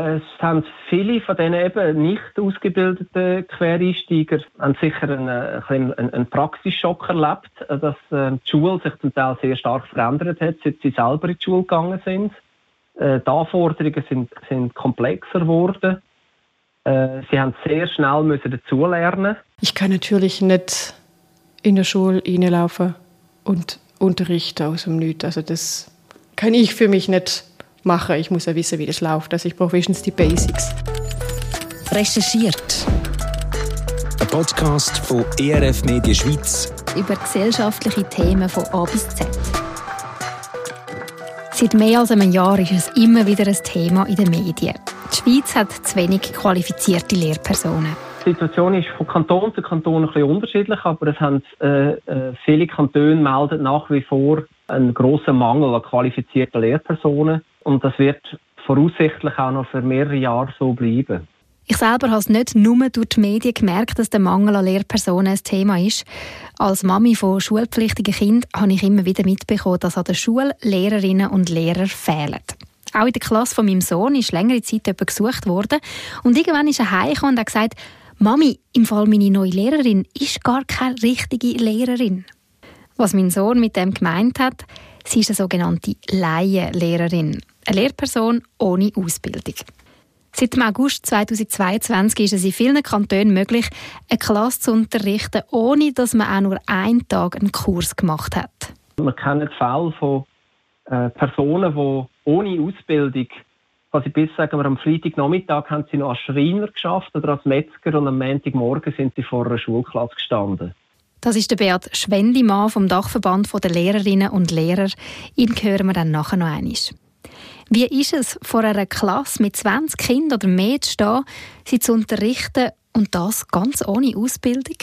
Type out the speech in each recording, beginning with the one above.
Es haben viele von diesen eben nicht ausgebildeten Quereinsteiger haben sicher einen, einen, einen Praxisschock erlebt, dass äh, die Schule sich zum Teil sehr stark verändert hat, seit sie selber in die Schule gegangen sind. Äh, die Anforderungen sind, sind komplexer geworden. Äh, sie haben sehr schnell müssen dazulernen. Ich kann natürlich nicht in der Schule reinlaufen und unterrichten aus dem Nichts. Also das kann ich für mich nicht machen. Ich muss ja wissen, wie das läuft. Also ich brauche wenigstens die Basics. Recherchiert. Ein Podcast von ERF Media Schweiz. Über gesellschaftliche Themen von A bis Z. Seit mehr als einem Jahr ist es immer wieder ein Thema in den Medien. Die Schweiz hat zu wenig qualifizierte Lehrpersonen. Die Situation ist von Kanton zu Kanton ein bisschen unterschiedlich, aber es haben äh, äh, viele Kantone melden nach wie vor einen grossen Mangel an qualifizierten Lehrpersonen. Und das wird voraussichtlich auch noch für mehrere Jahre so bleiben. Ich selber habe es nicht nur durch die Medien gemerkt, dass der Mangel an Lehrpersonen ein Thema ist. Als Mami von schulpflichtigen Kindern habe ich immer wieder mitbekommen, dass an der Schule Lehrerinnen und Lehrer fehlen. Auch in der Klasse von meinem Sohn ist längere Zeit jemand gesucht worden. Und irgendwann ist er heimgekommen und hat gesagt, Mami, im Fall meine neue Lehrerin ist gar keine richtige Lehrerin. Was mein Sohn mit dem gemeint hat, Sie ist eine sogenannte Laienlehrerin, eine Lehrperson ohne Ausbildung. Seit dem August 2022 ist es in vielen Kantonen möglich, eine Klasse zu unterrichten, ohne dass man auch nur einen Tag einen Kurs gemacht hat. Wir kennen Fälle von äh, Personen, die ohne Ausbildung, quasi bis sagen wir, am Freitagnachmittag haben sie noch als Schreiner geschafft oder als Metzger und am Montagmorgen sind sie vor einer Schulklasse gestanden. Das ist der Beat Schwendimann vom Dachverband der Lehrerinnen und Lehrer. Ihn hören wir dann nachher noch einmal. Wie ist es, vor einer Klasse mit 20 Kindern oder mehr zu stehen, sie zu unterrichten und das ganz ohne Ausbildung?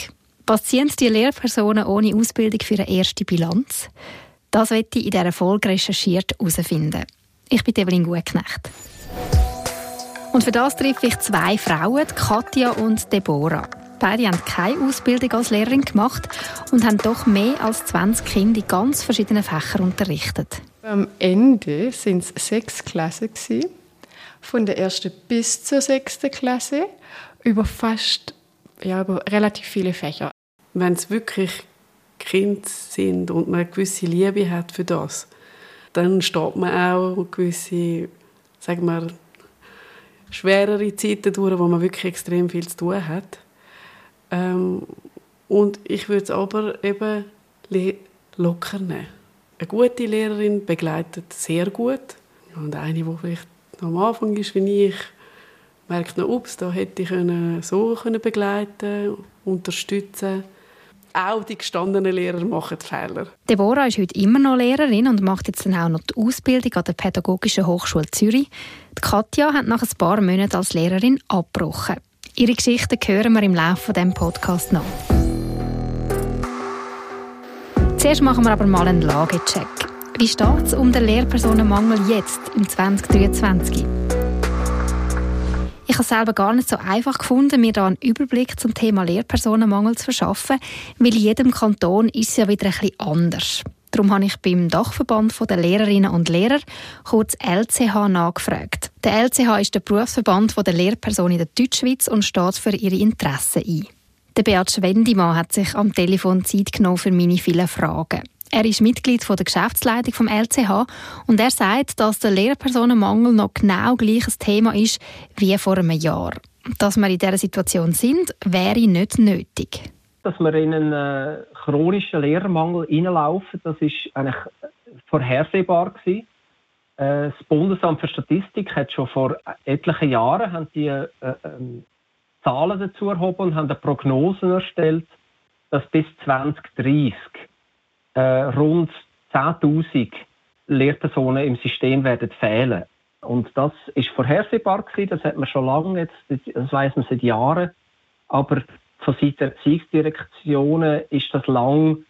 Was ziehen die Lehrpersonen ohne Ausbildung für eine erste Bilanz? Das werde ich in dieser Folge recherchiert herausfinden. Ich bin Evelyn Gutknecht. Und für das treffe ich zwei Frauen, Katja und Deborah. Beide haben keine Ausbildung als Lehrerin gemacht und haben doch mehr als 20 Kinder in ganz verschiedenen Fächern unterrichtet. Am Ende sind es sechs Klassen von der ersten bis zur sechsten Klasse über fast ja, über relativ viele Fächer. Wenn es wirklich Kinder sind und man eine gewisse Liebe hat für das, dann steht man auch gewisse, sagen wir, schwerere Zeiten durch, wo man wirklich extrem viel zu tun hat. Ähm, und ich würde es aber eben locker nehmen. Eine gute Lehrerin begleitet sehr gut. Und eine, die vielleicht am Anfang ist wie ich, merkt noch, ups, da hätte ich so können begleiten unterstützen auch die gestandenen Lehrer machen Fehler. Deborah ist heute immer noch Lehrerin und macht jetzt dann auch noch die Ausbildung an der Pädagogischen Hochschule Zürich. Die Katja hat nach ein paar Monaten als Lehrerin abgebrochen. Ihre Geschichten hören wir im Laufe dieses Podcasts noch. Zuerst machen wir aber mal einen Lagecheck. Wie steht es um den Lehrpersonenmangel jetzt, im 2023? Ich habe es selber gar nicht so einfach gefunden, mir da einen Überblick zum Thema Lehrpersonenmangel zu verschaffen, weil in jedem Kanton ist es ja wieder bisschen anders. Darum habe ich beim Dachverband der Lehrerinnen und Lehrer, kurz LCH, nachgefragt. Der LCH ist der Berufsverband der Lehrpersonen in der Deutschschweiz und steht für ihre Interessen ein. Der Beat Schwendimann hat sich am Telefon Zeit genommen für meine vielen Fragen. Er ist Mitglied der Geschäftsleitung vom LCH und er sagt, dass der Lehrpersonenmangel noch genau gleiches Thema ist wie vor einem Jahr. Dass wir in dieser Situation sind, wäre nicht nötig dass wir in einen äh, chronischen Lehrermangel hineinlaufen, das ist eigentlich vorhersehbar gewesen. Äh, das Bundesamt für Statistik hat schon vor etlichen Jahren haben die, äh, ähm, Zahlen dazu erhoben und haben Prognosen erstellt, dass bis 2030 äh, rund 10.000 Lehrpersonen im System werden fehlen. Und das ist vorhersehbar gewesen, das hat man schon lange, jetzt, das weiß man seit Jahren. Aber von Seiten der Erziehungsdirektionen ist das lang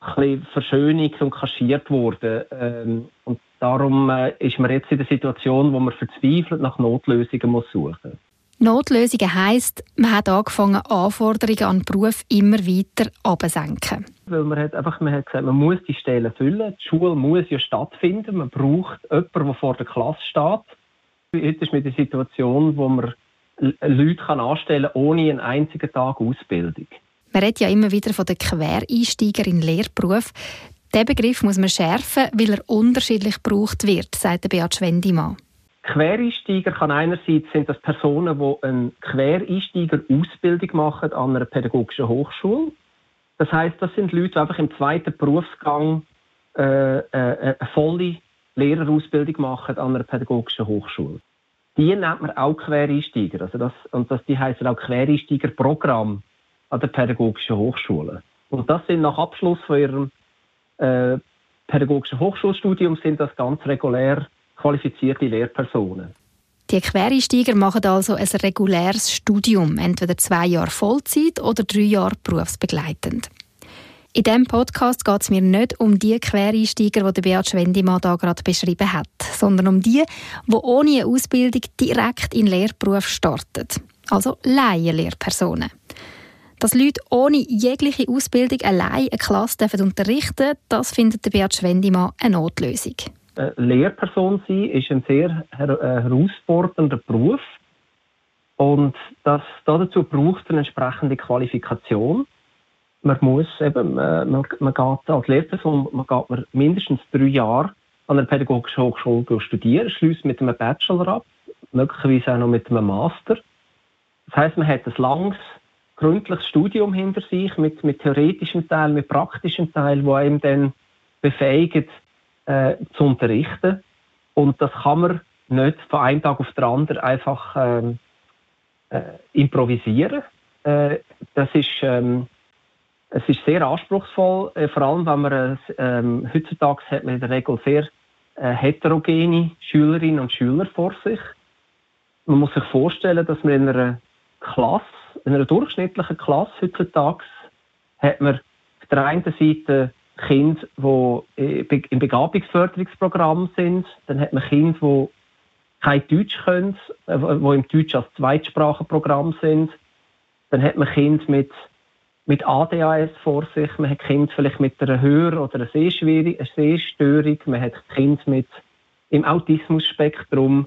ein verschönigt und kaschiert worden. Ähm, und darum äh, ist man jetzt in der Situation, wo man verzweifelt nach Notlösungen muss suchen Notlösungen heisst, man hat angefangen, Anforderungen an den Beruf immer weiter abzusenken. Weil man hat einfach man hat gesagt, man muss die Stellen füllen. Die Schule muss ja stattfinden. Man braucht jemanden, der vor der Klasse steht. Heute ist mit der Situation, wo man Leute kann anstellen kann, ohne einen einzigen Tag Ausbildung. Man redet ja immer wieder von den Quereinsteiger in den Lehrberuf. Diesen Begriff muss man schärfen, weil er unterschiedlich gebraucht wird, sagt Beat Schwendimann. Quereinsteiger kann einerseits sind das Personen, die eine Quereinsteiger-Ausbildung machen an einer pädagogischen Hochschule. Das heißt, das sind Leute, die einfach im zweiten Berufsgang äh, äh, eine volle Lehrerausbildung machen an einer pädagogischen Hochschule. Die nennt man auch Quereinsteiger. Also das, und das, die heißen auch Quereinsteigerprogramm an der pädagogischen Hochschule. Und das sind nach Abschluss von ihrem äh, pädagogischen Hochschulstudium sind das ganz regulär qualifizierte Lehrpersonen. Die Quereinsteiger machen also ein reguläres Studium, entweder zwei Jahre Vollzeit oder drei Jahre berufsbegleitend. In diesem Podcast geht es mir nicht um die Quereinsteiger, die Beat Schwendimann hier gerade beschrieben hat, sondern um die, die ohne eine Ausbildung direkt in den Lehrberuf starten. Also Laienlehrpersonen. Dass Leute ohne jegliche Ausbildung allein eine Klasse unterrichten dürfen, das findet Beat Schwendimann eine Notlösung. Eine Lehrperson sein ist ein sehr äh, herausfordernder Beruf. Und das, dazu braucht es eine entsprechende Qualifikation man muss eben, man, man, man geht als Lehrperson man geht man mindestens drei Jahre an einer pädagogischen Hochschule studieren, schließt mit einem Bachelor ab, möglicherweise auch noch mit einem Master. Das heißt, man hat ein langes, gründliches Studium hinter sich mit, mit theoretischem Teil, mit praktischem Teil, wo einem dann befähigt, äh, zu unterrichten. Und das kann man nicht von einem Tag auf den anderen einfach ähm, äh, improvisieren. Äh, das ist ähm, es ist sehr anspruchsvoll, äh, vor allem wenn man ähm, heutzutage hat man in der Regel sehr äh, heterogene Schülerinnen und Schüler vor sich. Man muss sich vorstellen, dass man in einer Klasse, in einer durchschnittlichen Klasse heutzutage, hat man auf der einen Seite Kinder, die im Begabungsförderungsprogramm sind, dann hat man Kinder, die kein Deutsch können, äh, die im Deutsch als Zweitsprachenprogramm sind, dann hat man Kinder mit mit ADHS vor sich, man hat Kinder vielleicht mit einer Hör- oder einer Sehstörung, man hat Kinder mit im Autismusspektrum,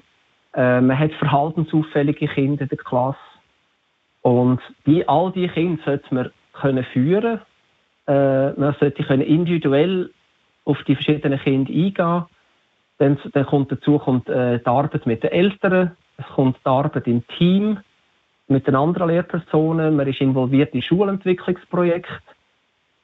äh, man hat verhaltensauffällige Kinder in der Klasse. Und die, all diese Kinder sollte man können führen äh, man sollte können individuell auf die verschiedenen Kinder eingehen. Dann, dann kommt dazu kommt, äh, die Arbeit mit den Eltern, es kommt die Arbeit im Team, mit den anderen Lehrpersonen, man ist involviert in Schulentwicklungsprojekte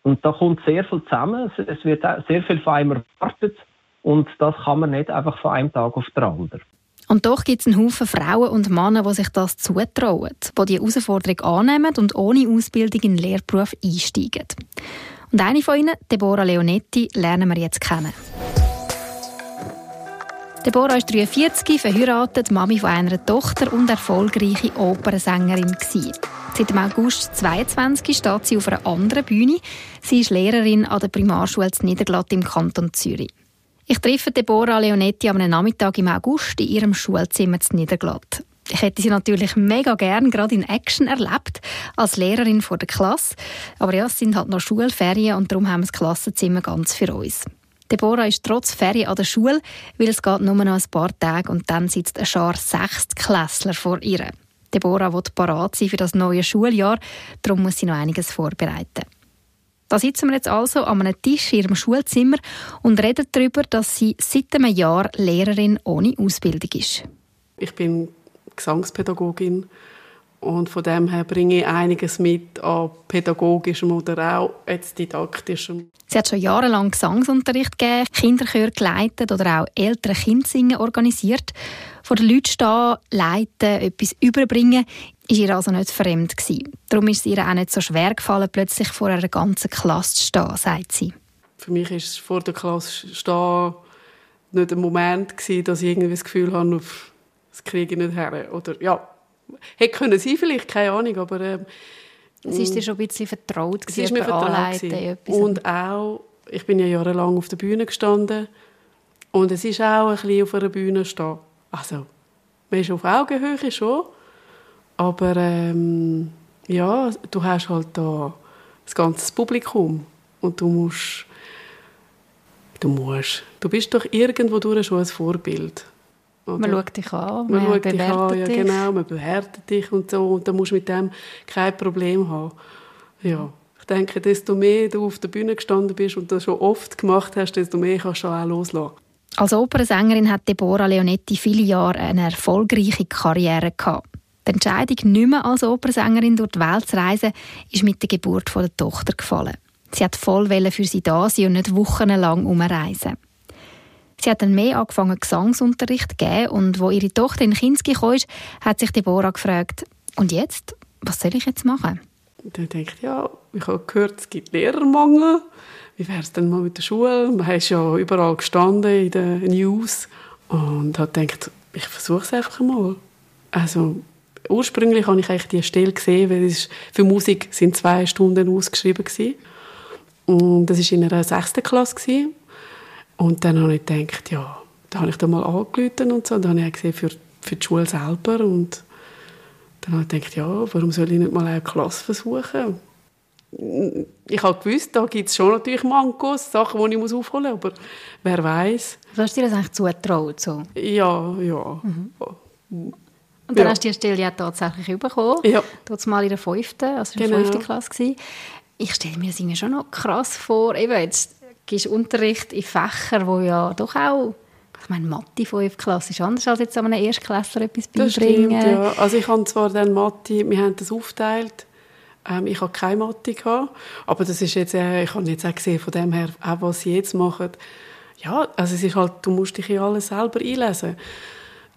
und da kommt sehr viel zusammen. Es wird sehr viel von einem erwartet und das kann man nicht einfach von einem Tag auf den anderen. Und doch gibt es einen Haufen Frauen und Männer, die sich das zutrauen, die die Herausforderung annehmen und ohne Ausbildung in den Lehrberuf einsteigen. Und eine von ihnen, Deborah Leonetti, lernen wir jetzt kennen. Deborah ist 43, verheiratet, Mami von einer Tochter und erfolgreiche Opernsängerin. Seit dem August 22 steht sie auf einer anderen Bühne. Sie ist Lehrerin an der Primarschule Niederglatt im Kanton Zürich. Ich treffe Deborah Leonetti am Nachmittag im August in ihrem Schulzimmer zu Niederglatt. Ich hätte sie natürlich mega gern gerade in Action erlebt, als Lehrerin vor der Klasse. Aber ja, es sind halt noch Schulferien und darum haben wir das Klassenzimmer ganz für uns. Deborah ist trotz Ferien an der Schule, weil es geht nur noch ein paar Tage und dann sitzt ein Schar Sechstklässler vor ihr. Deborah will parat sein für das neue Schuljahr, darum muss sie noch einiges vorbereiten. Da sitzen wir jetzt also an einem Tisch in ihrem Schulzimmer und reden darüber, dass sie seit einem Jahr Lehrerin ohne Ausbildung ist. Ich bin Gesangspädagogin und von dem her bringe ich einiges mit an pädagogischem oder auch jetzt didaktischem. Sie hat schon jahrelang Gesangsunterricht gegeben, Kinderchör geleitet oder auch ältere Kindsingen organisiert. Vor den Leuten stehen, leiten, etwas überbringen, ist ihr also nicht fremd gewesen. Darum ist es ihr auch nicht so schwer gefallen, plötzlich vor einer ganzen Klasse zu stehen, sagt sie. Für mich ist es vor der Klasse stehen nicht ein Moment gewesen, dass ich irgendwie das Gefühl habe, das kriege ich nicht her. Oder ja, Hätte können sein vielleicht, keine Ahnung, aber... Äh, es ist dir schon ein bisschen vertraut Es ist mir vertraut Und auch, ich bin ja jahrelang auf der Bühne gestanden und es ist auch ein bisschen auf einer Bühne stehen. Also, man ist auf Augenhöhe schon, aber ähm, ja, du hast halt da das ganze Publikum und du musst, du musst, du bist doch irgendwo durch schon ein Vorbild. Oder Man schaut dich an, man man, schaut dich an, ja dich. genau, man bewertet dich und so und dann musst du mit dem kein Problem haben. Ja, ich denke, desto mehr du auf der Bühne gestanden bist und das schon oft gemacht hast, desto mehr kannst du auch loslassen. Als Opernsängerin hat Deborah Leonetti viele Jahre eine erfolgreiche Karriere gehabt. Die Entscheidung, nicht mehr als Opernsängerin durch die Welt zu reisen, ist mit der Geburt von der Tochter gefallen. Sie hat voll für sie da sein und nicht wochenlang umreisen. Sie hat dann mehr angefangen, Gesangsunterricht zu geben und wo ihre Tochter in Kinski kam, hat sich Deborah gefragt, und jetzt? Was soll ich jetzt machen? Dann denke ich, ja, ich habe gehört, es gibt Lehrermangel. Wie wäre es denn mal mit der Schule? Man ist ja überall gestanden in den News. Und habe gedacht, ich versuche es einfach mal. Also, ursprünglich habe ich eigentlich die Stelle gesehen, weil es ist, für Musik sind zwei Stunden ausgeschrieben gewesen. Und das war in einer sechsten Klasse. Gewesen. Und dann habe ich gedacht, ja, da habe ich da mal angerufen und so. Und dann habe ich gesehen, für, für die Schule selber. Und dann habe ich gedacht, ja, warum soll ich nicht mal eine Klasse versuchen? Ich habe gewusst, da gibt es schon natürlich Mankos, Sachen, die ich muss aufholen muss, aber wer weiß? Du hast dir das eigentlich zugetraut? So. Ja, ja. Und dann Ja. hast du die Stelle ja tatsächlich bekommen. Ja. Dort mal in der fünften, also in der Genau. fünften Klasse gewesen. Ich stelle mir das irgendwie schon noch krass vor. Eben, jetzt gibst Unterricht in Fächern, wo ja doch auch, ich meine, Mathe 5 Klasse ist anders als jetzt an einem Erstklässler etwas Das beibringen. stimmt, ja. Also ich habe zwar dann Mathe, wir haben das aufgeteilt, ähm, ich habe keine Mathe gehabt, aber das ist jetzt, äh, ich habe jetzt auch gesehen, von dem her, auch was sie jetzt machen, ja, also es ist halt, du musst dich in alles selber einlesen.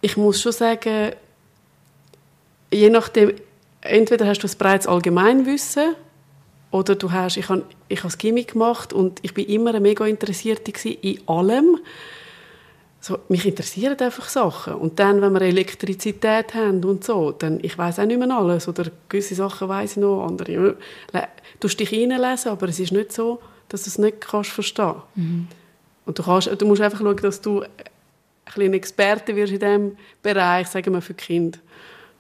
Ich muss schon sagen, je nachdem, entweder hast du ein breites Allgemeinwissen oder du hast, ich habe, ich habe das Gimmick gemacht und ich bin immer eine mega Interessierte in allem. So, mich interessieren einfach Sachen. Und dann, wenn wir Elektrizität haben und so, dann, ich weiß auch nicht mehr alles. Oder gewisse Sachen weiß ich noch, andere. Le- Du musst dich reinlesen, aber es ist nicht so, dass du es nicht kannst verstehen Und du, kannst, du musst einfach schauen, dass du ein Experte wirst in diesem Bereich, sagen wir, für Kinder.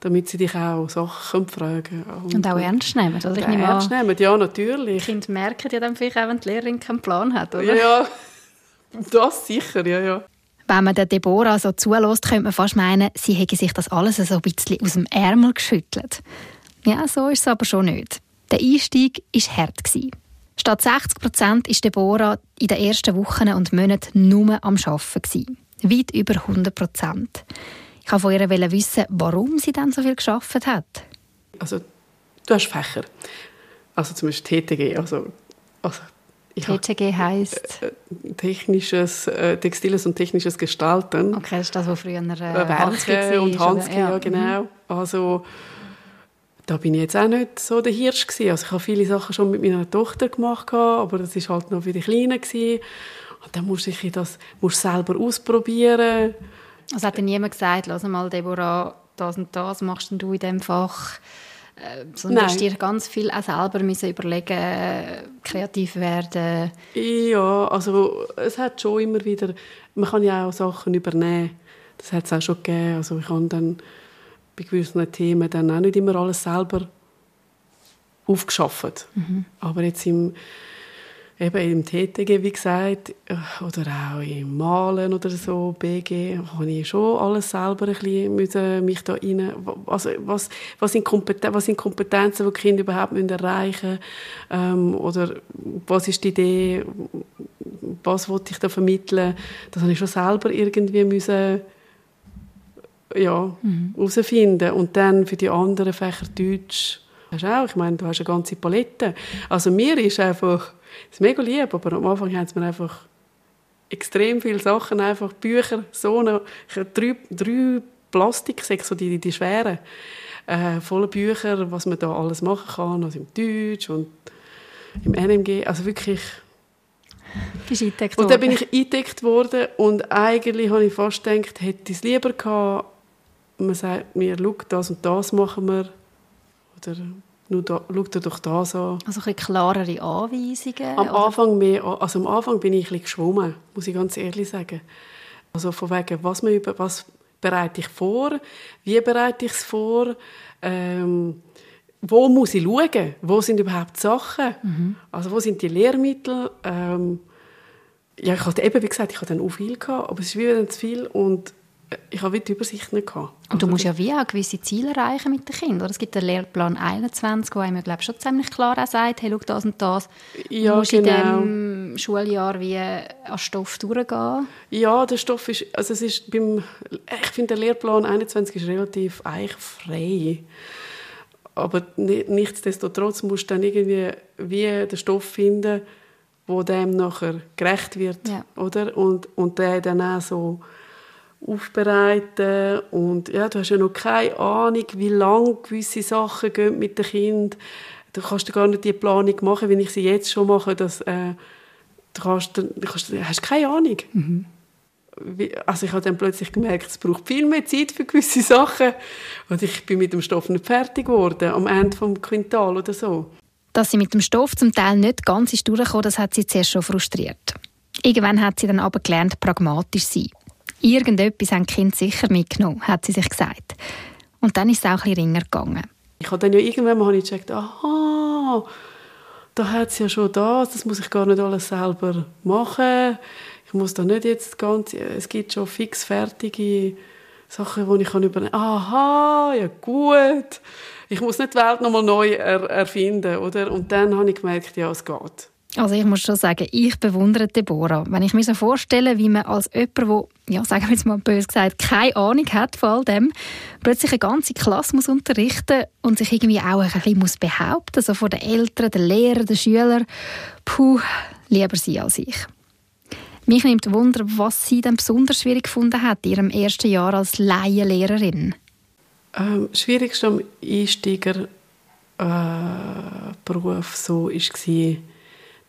Damit sie dich auch Sachen fragen können. Und auch ernst nehmen. Also ich nehme ernst nehmen, ja, die natürlich. Kinder merken ja dann vielleicht auch, wenn die Lehrerin keinen Plan hat, oder? Ja, ja. Das sicher, ja, ja. Wenn man der Deborah so zulässt, könnte man fast meinen, sie hätte sich das alles so ein bisschen aus dem Ärmel geschüttelt. Ja, so ist es aber schon nicht. Der Einstieg war hart. gewesen. Statt 60 Prozent war Deborah in den ersten Wochen und Monaten nur am Arbeiten. gewesen. Weit über 100 Prozent. Ich wollte von ihr wissen, warum sie dann so viel geschafft hat. Also, du hast Fächer. Also zum Beispiel TTG, also, also TTG heisst, technisches, äh, textiles und technisches Gestalten. okay, das ist das, was früher äh, Äh, Werke war, und oder? Hanski, ja, Mhm. genau. Also, da bin ich jetzt auch nicht so der Hirsch gewesen. Also ich habe viele Sachen schon mit meiner Tochter gemacht, aber das ist halt noch für die Kleinen gewesen. Und dann musste ich das musst selber ausprobieren. Also hat dir niemand gesagt, lass mal, Deborah, das und das machst du in diesem Fach? Äh, sondern Nein. hast dir ganz viel auch selber müssen überlegen, äh, kreativ werden. Ja, also es hat schon immer wieder, man kann ja auch Sachen übernehmen. Das hat es auch schon gegeben. Also ich habe dann bei gewissen Themen dann auch nicht immer alles selber aufgeschafft. Aber jetzt im, eben im TTG, wie gesagt, äh, oder auch im Malen oder so, BG, habe ich schon alles selber ein bisschen müssen, mich da rein, also was, was, sind Kompeten was sind Kompetenzen, die die Kinder überhaupt müssen erreichen ähm, oder was ist die Idee, was wollte ich da vermitteln, das habe ich schon selber irgendwie müssen ja, herausfinden. Und dann für die anderen Fächer Deutsch, hast du auch, ich meine, du hast eine ganze Palette. Also mir ist einfach, es ist mega lieb, aber am Anfang haben sie mir einfach extrem viele Sachen, einfach Bücher, so eine, drei, drei Plastiksäcke, so die, die schweren, äh, volle Bücher, was man da alles machen kann, also im Deutsch und im NMG, also wirklich Bist eingedeckt und dann worden. bin ich eingedeckt worden und eigentlich habe ich fast gedacht, hätte ich es lieber gehabt, man sagt mir, schau, das und das machen wir. Oder nur da, schau dir doch das an. Also ein klarere Anweisungen? Am oder? Anfang, mehr, also am Anfang bin ich ein bisschen geschwommen, muss ich ganz ehrlich sagen. Also von wegen, was, man über, was bereite ich vor, wie bereite ich es vor, ähm, wo muss ich schauen, wo sind überhaupt Sachen, also wo sind die Lehrmittel. Ähm, ja, ich hatte eben, wie gesagt, ich hatte dann auch viel, gehabt, aber es ist wieder zu viel und ich habe die Übersicht nicht gehabt. Und du musst ja wie auch gewisse Ziele erreichen mit den Kindern. Es gibt den Lehrplan 21, wo einem, glaube schon ziemlich klar auch sagt, hey, schau das und das. Ja, du musst genau. in diesem Schuljahr wie an Stoff durchgehen. Ja, der Stoff ist, also es ist beim, ich finde, der Lehrplan 21 ist relativ eigentlich frei. Aber ni- nichtsdestotrotz musst du dann irgendwie wie den Stoff finden, wo dem nachher gerecht wird, Ja. oder? Und, und der dann auch so aufbereiten und ja, du hast ja noch keine Ahnung, wie lang gewisse Sachen gehen mit dem Kind. Du kannst gar nicht die Planung machen, wie ich sie jetzt schon mache, dass äh, du, kannst, du kannst, hast keine Ahnung. Wie, also ich habe dann plötzlich gemerkt, es braucht viel mehr Zeit für gewisse Sachen und ich bin mit dem Stoff nicht fertig geworden am Ende vom Quintal oder so. Dass sie mit dem Stoff zum Teil nicht ganz ist durchgekommen, das hat sie zuerst schon frustriert. Irgendwann hat sie dann aber gelernt, pragmatisch zu sein. Irgendetwas haben die Kinder sicher mitgenommen, hat sie sich gesagt. Und dann ist es auch ein bisschen ringer gegangen. Ich habe dann ja irgendwann mal gecheckt, aha, da hat es ja schon das, das muss ich gar nicht alles selber machen. Ich muss da nicht jetzt ganz, es gibt schon fix fertige Sachen, die ich übernehmen kann. Aha, ja gut. Ich muss nicht die Welt nochmal neu er erfinden, oder? Und dann habe ich gemerkt, ja, es geht. Also ich muss schon sagen, ich bewundere Deborah. Wenn ich mir so vorstelle, wie man als jemand, der, ja, sagen wir jetzt mal böse gesagt, keine Ahnung hat von all dem, plötzlich eine ganze Klasse muss unterrichten und sich irgendwie auch ein bisschen muss behaupten, so vor den Eltern, den Lehrern, den Schülern. Puh, lieber sie als ich. Mich nimmt Wunder, was sie denn besonders schwierig gefunden hat in ihrem ersten Jahr als Laienlehrerin. Ähm, Schwierigste am Einsteigerberuf so war,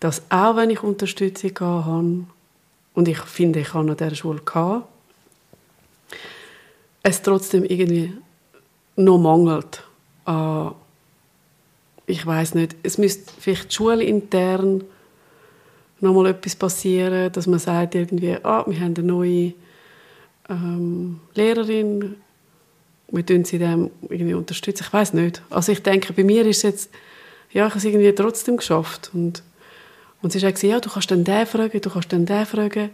dass auch wenn ich Unterstützung hatte, und ich finde, ich hatte an dieser Schule, gehabt, es trotzdem irgendwie noch mangelt an, ich weiß nicht, es müsste vielleicht schulintern noch mal etwas passieren, dass man sagt irgendwie, ah, wir haben eine neue ähm, Lehrerin, wir tun sie dem irgendwie unterstützen. Ich weiß nicht. Also ich denke, bei mir ist es jetzt, ja, ich habe es irgendwie trotzdem geschafft und und sie hat gesagt, ja, du kannst dann den fragen, du kannst dann den fragen.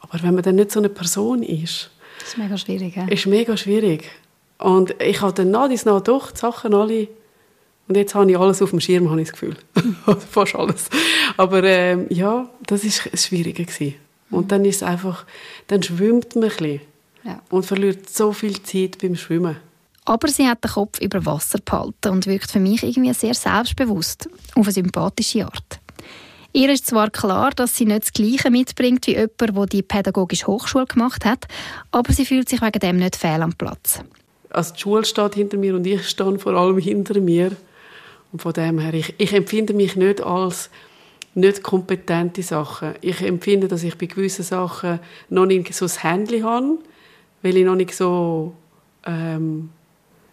Aber wenn man dann nicht so eine Person ist, Das ist mega schwierig. Ja? ist mega schwierig. Und ich habe dann nach nach doch die Sachen alle und jetzt habe ich alles auf dem Schirm, habe ich das Gefühl. Also Fast alles. Aber ähm, ja, das war das Schwierige. Gewesen. Und dann ist es einfach, dann schwimmt man ein bisschen Ja. und verliert so viel Zeit beim Schwimmen. Aber sie hat den Kopf über Wasser behalten und wirkt für mich irgendwie sehr selbstbewusst, auf eine sympathische Art. Ihr ist zwar klar, dass sie nicht das Gleiche mitbringt wie jemand, der die pädagogische Hochschule gemacht hat, aber sie fühlt sich wegen dem nicht fehl am Platz. Also die Schule steht hinter mir und ich stehe vor allem hinter mir. Und von dem her, ich, ich empfinde mich nicht als nicht kompetente Sachen. Ich empfinde, dass ich bei gewissen Sachen noch nicht so das Händchen habe, weil ich noch nicht so ähm,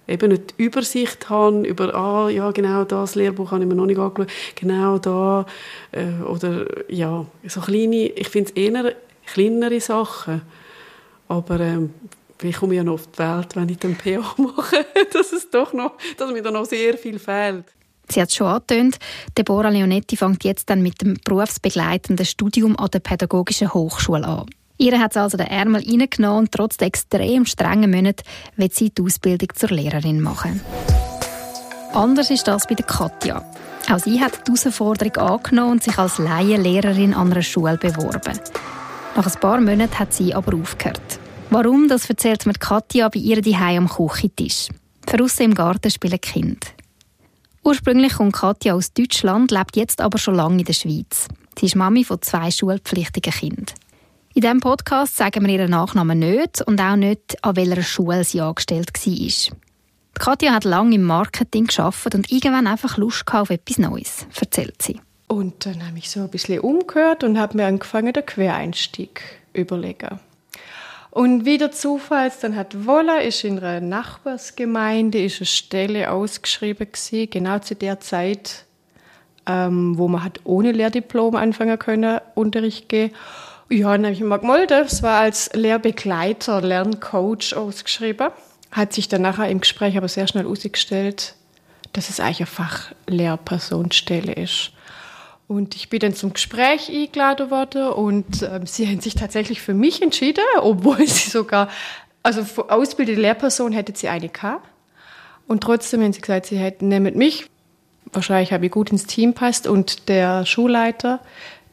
eben nicht Übersicht habe über, ah, ja, genau das Lehrbuch habe ich mir noch nicht angeschaut, genau da, äh, oder ja, so kleine, ich finde es eher kleinere Sachen, aber ähm, ich komme ja noch auf die Welt, wenn ich den PA mache, dass es doch noch, dass mir da noch sehr viel fehlt. Sie hat es schon angetönt, Deborah Leonetti fängt jetzt dann mit dem berufsbegleitenden Studium an der Pädagogischen Hochschule an. Ihr hat also den Ärmel reingenommen und trotz der extrem strengen Monate will sie die Ausbildung zur Lehrerin machen. Anders ist das bei der Katja. Auch sie hat die Herausforderung angenommen und sich als Laienlehrerin an einer Schule beworben. Nach ein paar Monaten hat sie aber aufgehört. Warum, das erzählt mir Katja bei ihr daheim am Küchentisch. Draussen im Garten spielen Kinder. Ursprünglich kommt Katja aus Deutschland, lebt jetzt aber schon lange in der Schweiz. Sie ist Mami von zwei schulpflichtigen Kindern. In diesem Podcast sagen wir ihren Nachnamen nicht und auch nicht, an welcher Schule sie angestellt war. Katja hat lange im Marketing geschafft und irgendwann einfach Lust auf etwas Neues, erzählt sie. Und dann habe ich so ein bisschen umgehört und habe mir angefangen, den Quereinstieg überlegen. Und wie der Zufall dann hat Wolla ist in einer Nachbarsgemeinde ist eine Stelle ausgeschrieben gewesen, genau zu der Zeit, ähm, wo man hat ohne Lehrdiplom anfangen können, Unterricht gehen. Ja, dann habe ich mal gemeldet. Es war als Lehrbegleiter, Lerncoach ausgeschrieben. Hat sich dann nachher im Gespräch aber sehr schnell herausgestellt, dass es eigentlich eine Fachlehrpersonstelle ist. Und ich bin dann zum Gespräch eingeladen worden und ähm, sie haben sich tatsächlich für mich entschieden, obwohl sie sogar Also ausgebildete Lehrperson hätte sie eine gehabt. Und trotzdem haben sie gesagt, sie hätten nehmt mich. Wahrscheinlich habe ich gut ins Team passt. Und der Schulleiter,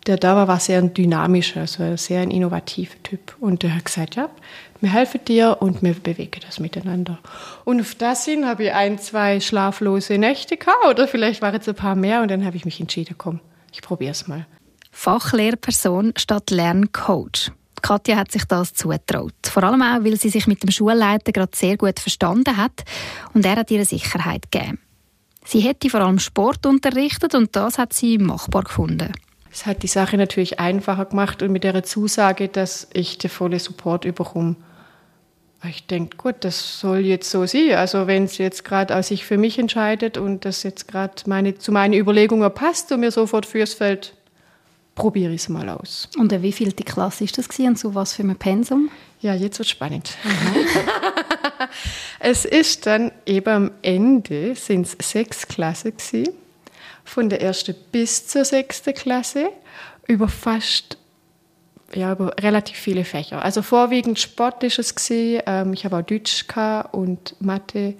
der da war, war sehr ein dynamischer, also sehr ein innovativer Typ. Und der hat gesagt, ja, wir helfen dir und wir bewegen das miteinander. Und auf das hin habe ich ein, zwei schlaflose Nächte gehabt oder vielleicht waren es ein paar mehr und dann habe ich mich entschieden, komm, ich probiere es mal. Fachlehrperson statt Lerncoach. Katja hat sich das zutraut. Vor allem auch, weil sie sich mit dem Schulleiter gerade sehr gut verstanden hat und er hat ihr Sicherheit gegeben. Sie hätte vor allem Sport unterrichtet und das hat sie machbar gefunden. Es hat die Sache natürlich einfacher gemacht und mit der Zusage, dass ich den vollen Support überkomme. Ich denke, gut, das soll jetzt so sein. Also wenn es jetzt gerade sich für mich entscheidet und das jetzt gerade meine, zu meinen Überlegungen passt und mir sofort fürs Feld, probiere ich es mal aus. Und wie viel die Klasse ist das gewesen und zu was für ein Pensum? Ja, jetzt wird spannend. es ist dann eben am Ende sind es sechs Klassen gewesen, von der ersten bis zur sechsten Klasse über fast ja, über relativ viele Fächer. Also vorwiegend Sport ist es gewesen. Ähm, ich habe auch Deutsch und Mathe,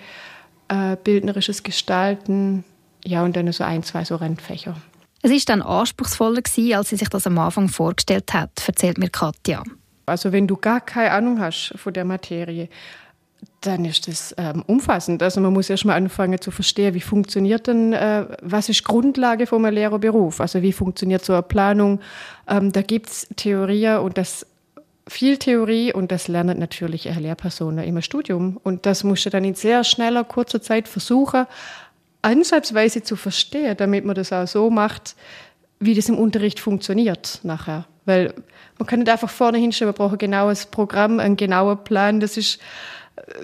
äh, bildnerisches Gestalten, ja und dann so ein, zwei so Randfächer. Es ist dann anspruchsvoller gewesen, als sie sich das am Anfang vorgestellt hat, erzählt mir Katja. Also wenn du gar keine Ahnung hast von der Materie, dann ist das ähm, umfassend. Also man muss erst mal anfangen zu verstehen, wie funktioniert denn, äh, was ist Grundlage von einem Lehrerberuf? Also wie funktioniert so eine Planung? Ähm, da gibt's Theorie und das viel Theorie und das lernt natürlich eine Lehrperson im Studium. Und das musst du dann in sehr schneller, kurzer Zeit versuchen, ansatzweise zu verstehen, damit man das auch so macht, wie das im Unterricht funktioniert nachher. Weil man kann nicht einfach vorne hinstellen, man braucht ein genaues Programm, einen genauen Plan. Das ist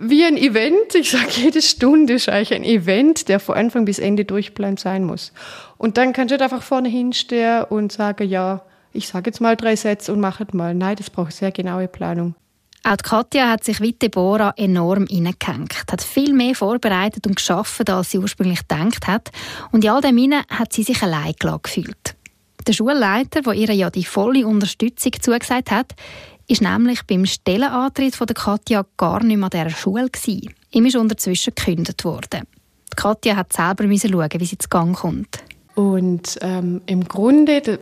wie ein Event. Ich sage, jede Stunde ist eigentlich ein Event, der von Anfang bis Ende durchplant sein muss. Und dann kannst du nicht einfach vorne hinstehen und sagen, ja, ich sage jetzt mal drei Sätze und mache mal. Nein, das braucht sehr genaue Planung. Auch Katja hat sich wie Deborah enorm hineingehängt, hat viel mehr vorbereitet und geschaffen, als sie ursprünglich gedacht hat. Und in all dem hinein hat sie sich allein gefühlt. Der Schulleiter, der ihr ja die volle Unterstützung zugesagt hat, ist nämlich beim Stellenantritt von der Katja gar nicht mehr an dieser Schule gewesen. Ihm ist unterzwischen gekündigt worden. Die Katja hat selber schauen, wie sie zu Gang kommt. Und ähm, im Grunde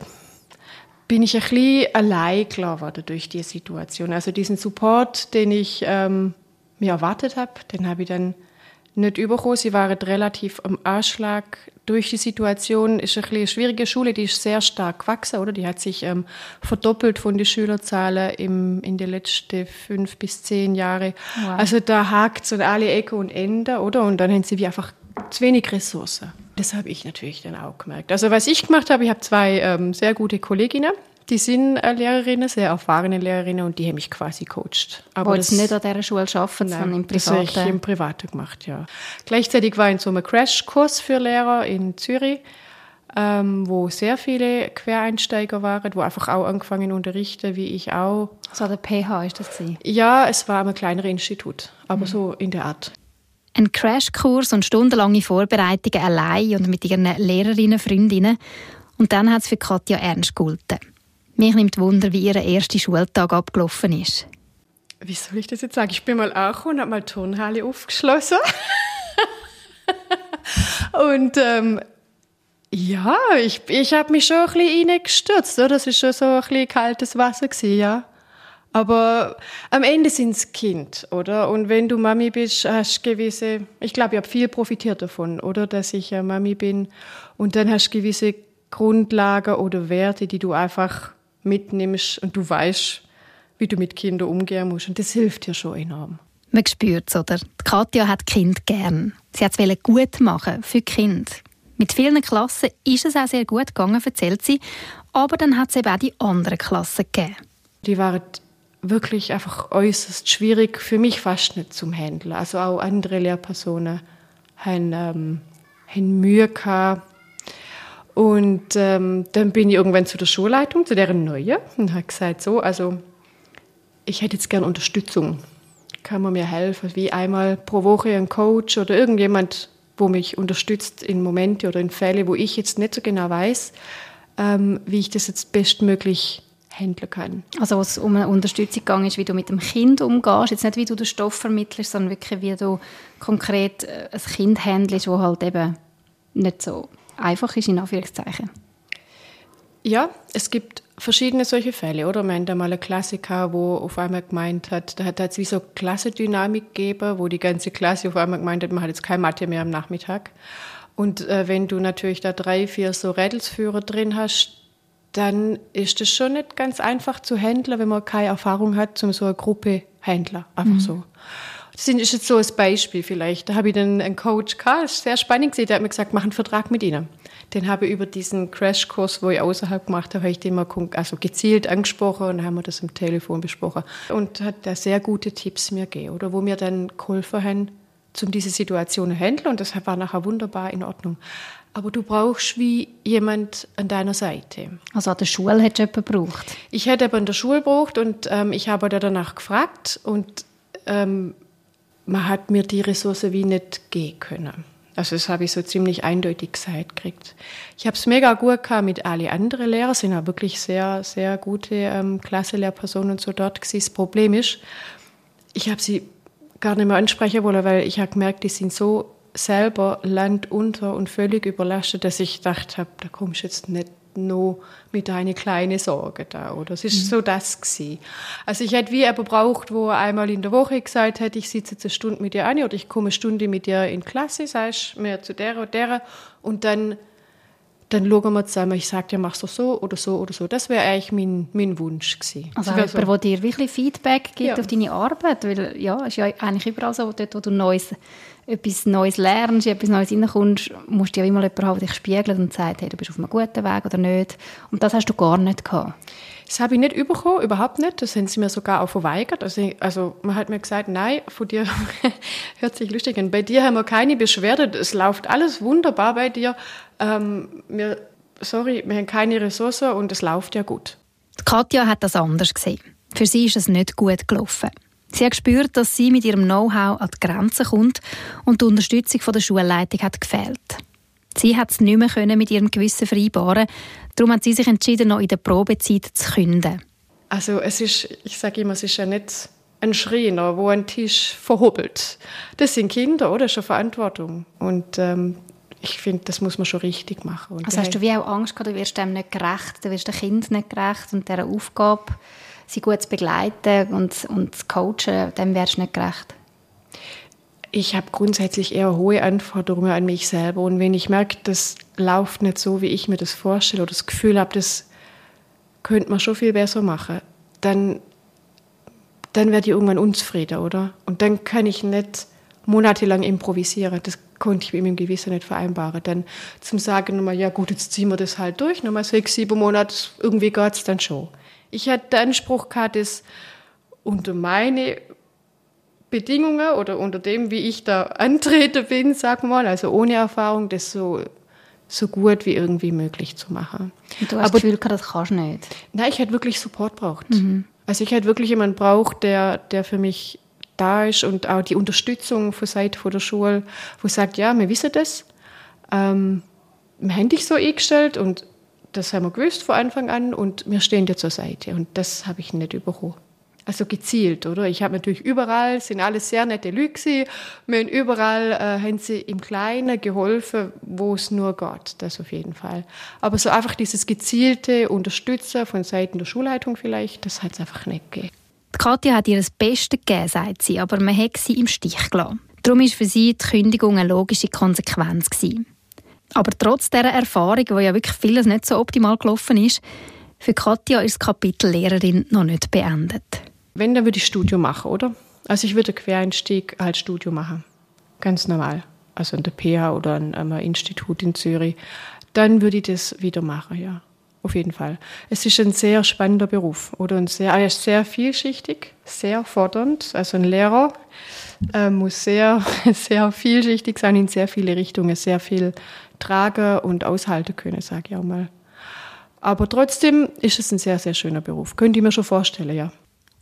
bin ich ein bisschen allein geworden durch die Situation. Also diesen Support, den ich ähm, mir erwartet habe, den habe ich dann nicht bekommen. Sie waren relativ am Anschlag durch die Situation. Es ist ein eine schwierige Schule, die ist sehr stark gewachsen, oder? Die hat sich ähm, verdoppelt von den Schülerzahlen im, in den letzten fünf bis zehn Jahren. Wow. Also da hakt es an alle Ecken und Enden, oder? Und dann haben sie wie einfach zu wenig Ressourcen. Das habe ich natürlich dann auch gemerkt. Also was ich gemacht habe, ich habe zwei ähm, sehr gute Kolleginnen, die sind äh, Lehrerinnen, sehr erfahrene Lehrerinnen und die haben mich quasi coacht. Aber Wolltest das nicht an dieser Schule arbeiten, sondern im Privaten? Das habe ich im Privaten gemacht, ja. Gleichzeitig war ich in so einem Crashkurs für Lehrer in Zürich, ähm, wo sehr viele Quereinsteiger waren, wo einfach auch angefangen unterrichten, wie ich auch. So also der PH ist das sie? Ja, es war ein kleineres Institut, aber mhm. so in der Art. Ein Crashkurs und stundenlange Vorbereitungen allein und mit ihren Lehrerinnen, Freundinnen. Und dann hat es für Katja ernst gehalten. Mich nimmt Wunder, wie Ihr erster Schultag abgelaufen ist. Wie soll ich das jetzt sagen? Ich bin mal angekommen und habe mal die Turnhalle aufgeschlossen. und ähm, ja, ich, ich habe mich schon ein bisschen reingestürzt. Oder? Das war schon so ein bisschen kaltes Wasser, gewesen, ja. Aber am Ende sind es Kind, oder? Und wenn du Mami bist, hast du gewisse, ich glaube, ich habe viel profitiert davon, oder? Dass ich Mami bin. Und dann hast du gewisse Grundlagen oder Werte, die du einfach mitnimmst und du weißt, wie du mit Kindern umgehen musst. Und das hilft dir schon enorm. Man spürt es, oder? Die Katja hat Kind gern. Sie hat es gut machen für Kind. Mit vielen Klassen ist es auch sehr gut gegangen, erzählt sie. Aber dann hat es eben auch die anderen Klassen gegeben. Die waren wirklich einfach äußerst schwierig, für mich fast nicht zum Handeln. Also auch andere Lehrpersonen haben, ähm, haben Mühe gehabt, und ähm, dann bin ich irgendwann zu der Schulleitung, zu deren neuen, und habe gesagt, so, also ich hätte jetzt gern Unterstützung. Kann man mir helfen? Wie einmal pro Woche ein Coach oder irgendjemand, wo mich unterstützt in Momente oder in Fälle, wo ich jetzt nicht so genau weiß, ähm, wie ich das jetzt bestmöglich handeln kann. Also was um eine Unterstützung gegangen ist, wie du mit dem Kind umgehst, jetzt nicht wie du den Stoff vermittelst, sondern wirklich wie du konkret äh, ein Kind handelst, das halt eben nicht so einfach ist, in Anführungszeichen. Ja, es gibt verschiedene solche Fälle, oder? Haben da mal eine Klassiker, wo auf einmal gemeint hat, da hat es wie so Klassendynamik gegeben, wo die ganze Klasse auf einmal gemeint hat, man hat jetzt keine Mathe mehr am Nachmittag. Und äh, wenn du natürlich da drei, vier so Rädelsführer drin hast, dann ist es schon nicht ganz einfach zu handeln, wenn man keine Erfahrung hat, zum so eine Gruppe Händler. Einfach mhm. so. Das ist jetzt so ein Beispiel vielleicht. Da habe ich dann einen Coach gehabt, das ist sehr spannend gesehen, der hat mir gesagt, mach einen Vertrag mit Ihnen. Den habe ich über diesen Crashkurs, wo ich außerhalb gemacht habe, habe ich den mal also gezielt angesprochen und haben wir das am Telefon besprochen. Und hat da sehr gute Tipps mir gegeben, oder wo mir dann geholfen haben, um diese Situation zu handeln und das war nachher wunderbar in Ordnung. Aber du brauchst wie jemand an deiner Seite. Also an der Schule hättest du jemanden gebraucht? Ich hätte aber an der Schule gebraucht und ähm, ich habe da danach gefragt und ähm, man hat mir die Ressource wie nicht geben können. Also das habe ich so ziemlich eindeutig gesagt gekriegt. Ich habe es mega gut gehabt mit alle anderen Lehrer, sind ja wirklich sehr, sehr gute ähm, Klasselehrpersonen und so dort gewesen. Das Problem ist, ich habe sie gar nicht mehr ansprechen wollen, weil ich habe gemerkt, die sind so selber landunter und völlig überlastet, dass ich gedacht habe, da kommst du jetzt nicht nur mit einer kleinen Sorge da, oder? Es ist mhm. so das gewesen. Also ich hätte wie aber braucht, wo er einmal in der Woche gesagt hätte, ich sitze jetzt eine Stunde mit dir an oder ich komme eine Stunde mit dir in die Klasse, sagst mir zu der oder der und dann dann schauen wir zusammen, ich sage dir, machst du so oder so oder so. Das wäre eigentlich mein, mein Wunsch gewesen. Also jemand, so. der dir wirklich Feedback gibt ja. auf deine Arbeit, weil ja, es ist ja eigentlich überall so, dort, wo du Neues, etwas Neues lernst, etwas Neues reinkommst, musst du ja immer jemanden haben, der dich spiegelt und sagt, hey, du bist auf einem guten Weg oder nicht. Und das hast du gar nicht gehabt. Das habe ich nicht bekommen, überhaupt nicht. Das haben sie mir sogar auch verweigert. Also, also man hat mir gesagt, nein, von dir hört sich lustig an. Bei dir haben wir keine Beschwerde. Es läuft alles wunderbar bei dir. Ähm, wir, sorry, wir haben keine Ressourcen und es läuft ja gut. Katja hat das anders gesehen. Für sie ist es nicht gut gelaufen. Sie hat gespürt, dass sie mit ihrem Know-how an die Grenzen kommt und die Unterstützung von der Schulleitung hat gefehlt. Sie hat es nicht mehr mit ihrem Gewissen vereinbaren. Darum hat sie sich entschieden, noch in der Probezeit zu künden. Also es ist, ich sage immer, es ist ja nicht ein Schreiner, wo ein Tisch verhubbelt. Das sind Kinder, oder? Das ist eine Verantwortung. Und ähm, ich finde, das muss man schon richtig machen. Und also hast du wie auch Angst gehabt, du wirst dem nicht gerecht, du wirst dem Kind nicht gerecht und dieser Aufgabe, sie gut zu begleiten und, und zu coachen, dem wärst du nicht gerecht? ich habe grundsätzlich eher hohe Anforderungen an mich selber. Und wenn ich merke, das läuft nicht so, wie ich mir das vorstelle, oder das Gefühl habe, das könnte man schon viel besser machen, dann, dann werde ich irgendwann unzufrieden, oder? Und dann kann ich nicht monatelang improvisieren. Das konnte ich mit meinem Gewissen nicht vereinbaren. Dann zum Sagen nochmal, ja gut, jetzt ziehen wir das halt durch, nochmal sechs, sieben Monate, irgendwie geht es dann schon. Ich hatte den Anspruch gehabt, das unter meine Bedingungen oder unter dem, wie ich da antrete bin, sag mal, also ohne Erfahrung, das so, so gut wie irgendwie möglich zu machen. Und du hast Aber, das Gefühl, das kannst du nicht? Nein, ich hätte wirklich Support braucht. Mhm. Also ich hätte wirklich jemanden braucht, der, der für mich da ist und auch die Unterstützung von Seite von der Schule, wo sagt, ja, wir wissen das, ähm, wir haben dich so eingestellt und das haben wir gewusst von Anfang an und wir stehen dir zur Seite und das habe ich nicht überholt also gezielt, oder? Ich habe natürlich überall, sind alles sehr nette Leute Wir überall äh, haben sie im Kleinen geholfen, wo es nur geht, das auf jeden Fall. Aber so einfach dieses gezielte Unterstützen von Seiten der Schulleitung vielleicht, das hat es einfach nicht gegeben. Katja hat ihr das Beste gegeben, sagt sie, aber man hat sie im Stich gelassen. Darum war für sie die Kündigung eine logische Konsequenz. Gewesen. Aber trotz dieser Erfahrung, wo ja wirklich vieles nicht so optimal gelaufen ist, für Katja ist das Kapitel Lehrerin noch nicht beendet. Wenn, dann würde ich Studium machen, oder? Also ich würde Quereinstieg als Studium machen. Ganz normal. Also an der PH oder an einem Institut in Zürich. Dann würde ich das wieder machen, ja. Auf jeden Fall. Es ist ein sehr spannender Beruf, oder? Und sehr, er ist sehr vielschichtig, sehr fordernd. Also ein Lehrer äh, muss sehr, sehr vielschichtig sein in sehr viele Richtungen, sehr viel tragen und aushalten können, sage ich auch mal. Aber trotzdem ist es ein sehr, sehr schöner Beruf. Könnt ihr mir schon vorstellen, ja.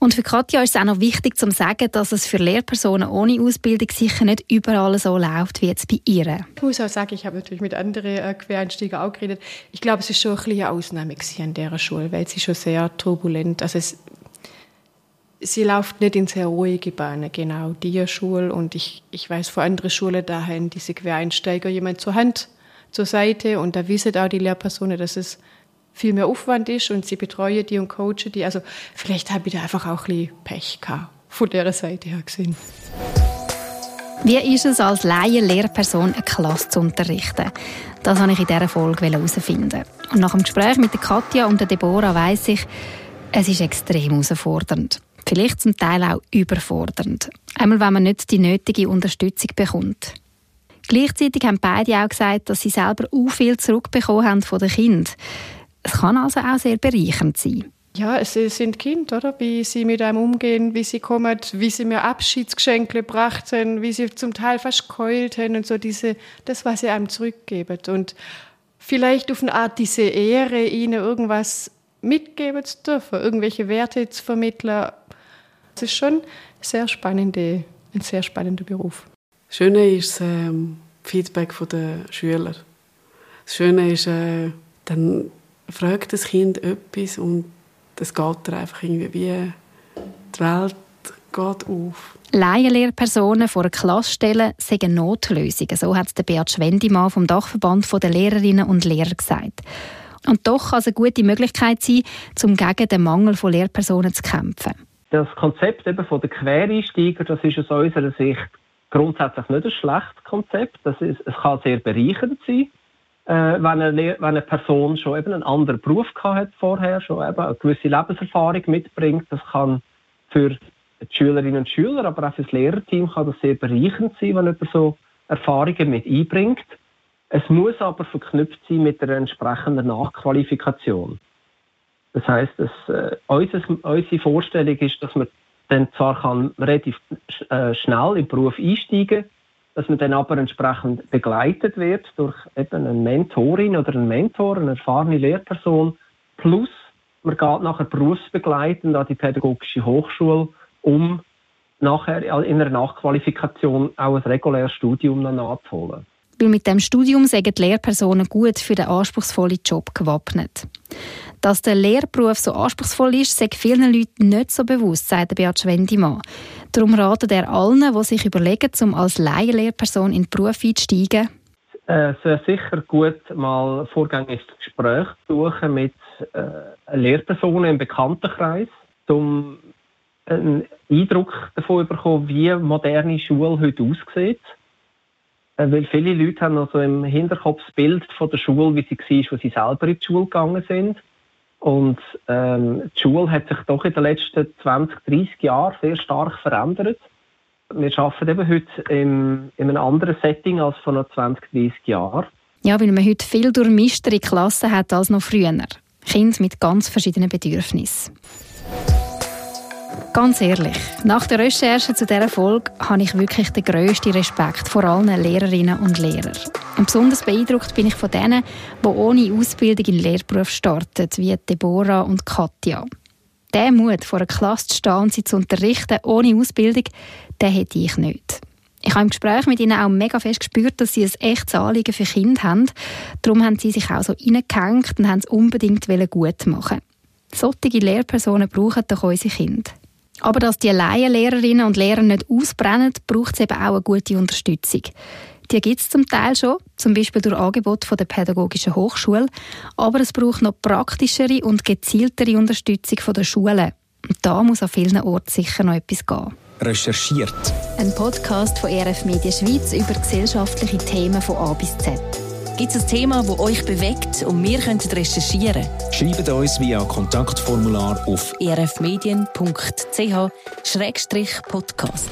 Und für Katja ist es auch noch wichtig zu sagen, dass es für Lehrpersonen ohne Ausbildung sicher nicht überall so läuft wie jetzt bei ihr. Ich muss auch sagen, ich habe natürlich mit anderen äh, Quereinsteigern auch geredet. Ich glaube, es ist schon ein bisschen eine Ausnahme an dieser Schule, weil sie schon sehr turbulent. Also es, sie läuft nicht in sehr ruhige Bahnen, genau diese Schule. Und ich, ich weiß von anderen Schulen, da haben diese Quereinsteiger jemand zur Hand, zur Seite und da wissen auch die Lehrpersonen, dass es viel mehr Aufwand ist und sie betreuen die und coachen die. Also vielleicht habe ich da einfach auch ein bisschen Pech gehabt, von dieser Seite her gesehen. Wie ist es als Laien-Lehrperson, eine Klasse zu unterrichten? Das wollte ich in dieser Folge herausfinden. Und nach dem Gespräch mit Katja und Deborah weiss ich, es ist extrem herausfordernd. Vielleicht zum Teil auch überfordernd. Einmal, wenn man nicht die nötige Unterstützung bekommt. Gleichzeitig haben beide auch gesagt, dass sie selber auch viel zurückbekommen haben von den Kindern. Es kann also auch sehr bereichernd sein. Ja, es sind Kinder, oder? wie sie mit einem umgehen, wie sie kommen, wie sie mir Abschiedsgeschenke gebracht haben, wie sie zum Teil fast geheult haben und so diese, das, was sie einem zurückgeben. Und vielleicht auf eine Art diese Ehre, ihnen irgendwas mitgeben zu dürfen, irgendwelche Werte zu vermitteln. Es ist schon sehr spannende, ein sehr spannender Beruf. Das Schöne ist das ähm, Feedback der Schüler. Das Schöne ist, äh, dann fragt das Kind etwas und es geht dir einfach irgendwie wie die Welt geht auf. Laienlehrpersonen vor einer Klasse stellen sagen Notlösungen. So hat es der Beat Schwendimann vom Dachverband der Lehrerinnen und Lehrer gesagt. Und doch kann es eine gute Möglichkeit sein, um gegen den Mangel von Lehrpersonen zu kämpfen. Das Konzept eben von der Quereinsteiger, das ist aus unserer Sicht grundsätzlich nicht ein schlechtes Konzept. Das ist, es kann sehr bereichernd sein äh, wenn, eine, wenn eine Person schon eben einen anderen Beruf gehabt hat vorher, schon eben eine gewisse Lebenserfahrung mitbringt. Das kann für die Schülerinnen und Schüler, aber auch für das Lehrerteam kann das sehr bereichernd sein, wenn jemand so Erfahrungen mit einbringt. Es muss aber verknüpft sein mit einer entsprechenden Nachqualifikation. Das heißt, äh, unsere Vorstellung ist, dass man dann zwar kann relativ äh, schnell im Beruf einsteigen dass man dann aber entsprechend begleitet wird durch eben eine Mentorin oder einen Mentor, eine erfahrene Lehrperson, plus man geht nachher berufsbegleitend an die pädagogische Hochschule, um nachher in einer Nachqualifikation auch ein reguläres Studium nachzuholen. Weil mit dem Studium sagen die Lehrpersonen gut für den anspruchsvollen Job gewappnet. Dass der Lehrberuf so anspruchsvoll ist, sagt vielen Leuten nicht so bewusst, sagt Beat Schwendimann. Darum ratet er allen, die sich überlegen, um als Laienlehrperson in den Beruf einzusteigen. Es wäre sicher gut, mal vorgängig Gespräch zu suchen mit äh, Lehrpersonen im Bekanntenkreis, um einen Eindruck davon zu bekommen, wie moderne Schule heute aussieht. Äh, weil viele Leute haben also im Hinterkopf das Bild von der Schule, wie sie war, wo sie selber in die Schule gegangen sind. Und ähm, die Schule hat sich doch in den letzten 20, 30 Jahren sehr stark verändert. Wir arbeiten eben heute im, in einem anderen Setting als vor noch 20, 30 Jahren. Ja, weil man heute viel durchmischtere Klassen hat als noch früher. Kinder mit ganz verschiedenen Bedürfnissen. Ganz ehrlich, nach der Recherche zu dieser Folge habe ich wirklich den grössten Respekt vor allen Lehrerinnen und Lehrern. Und besonders beeindruckt bin ich von denen, die ohne Ausbildung in den Lehrberuf starten, wie Deborah und Katja. Der Mut, vor einer Klasse zu stehen und sie zu unterrichten, ohne Ausbildung, den hätte ich nicht. Ich habe im Gespräch mit ihnen auch mega fest gespürt, dass sie ein echtes Anliegen für Kinder haben. Darum haben sie sich auch so reingehängt und haben es unbedingt gut machen. Solche Lehrpersonen brauchen doch unsere Kinder. Aber dass die Laienlehrerinnen und Lehrer nicht ausbrennen, braucht es eben auch eine gute Unterstützung. Die gibt es zum Teil schon, zum Beispiel durch Angebote der Pädagogischen Hochschule. Aber es braucht noch praktischere und gezieltere Unterstützung von der Schulen. Und da muss an vielen Orten sicher noch etwas gehen. Recherchiert. Ein Podcast von ERF Media Schweiz über gesellschaftliche Themen von A bis Z. Gibt es ein Thema, das euch bewegt und wir können recherchieren? Schreibt uns via Kontaktformular auf erfmedien.ch-podcast.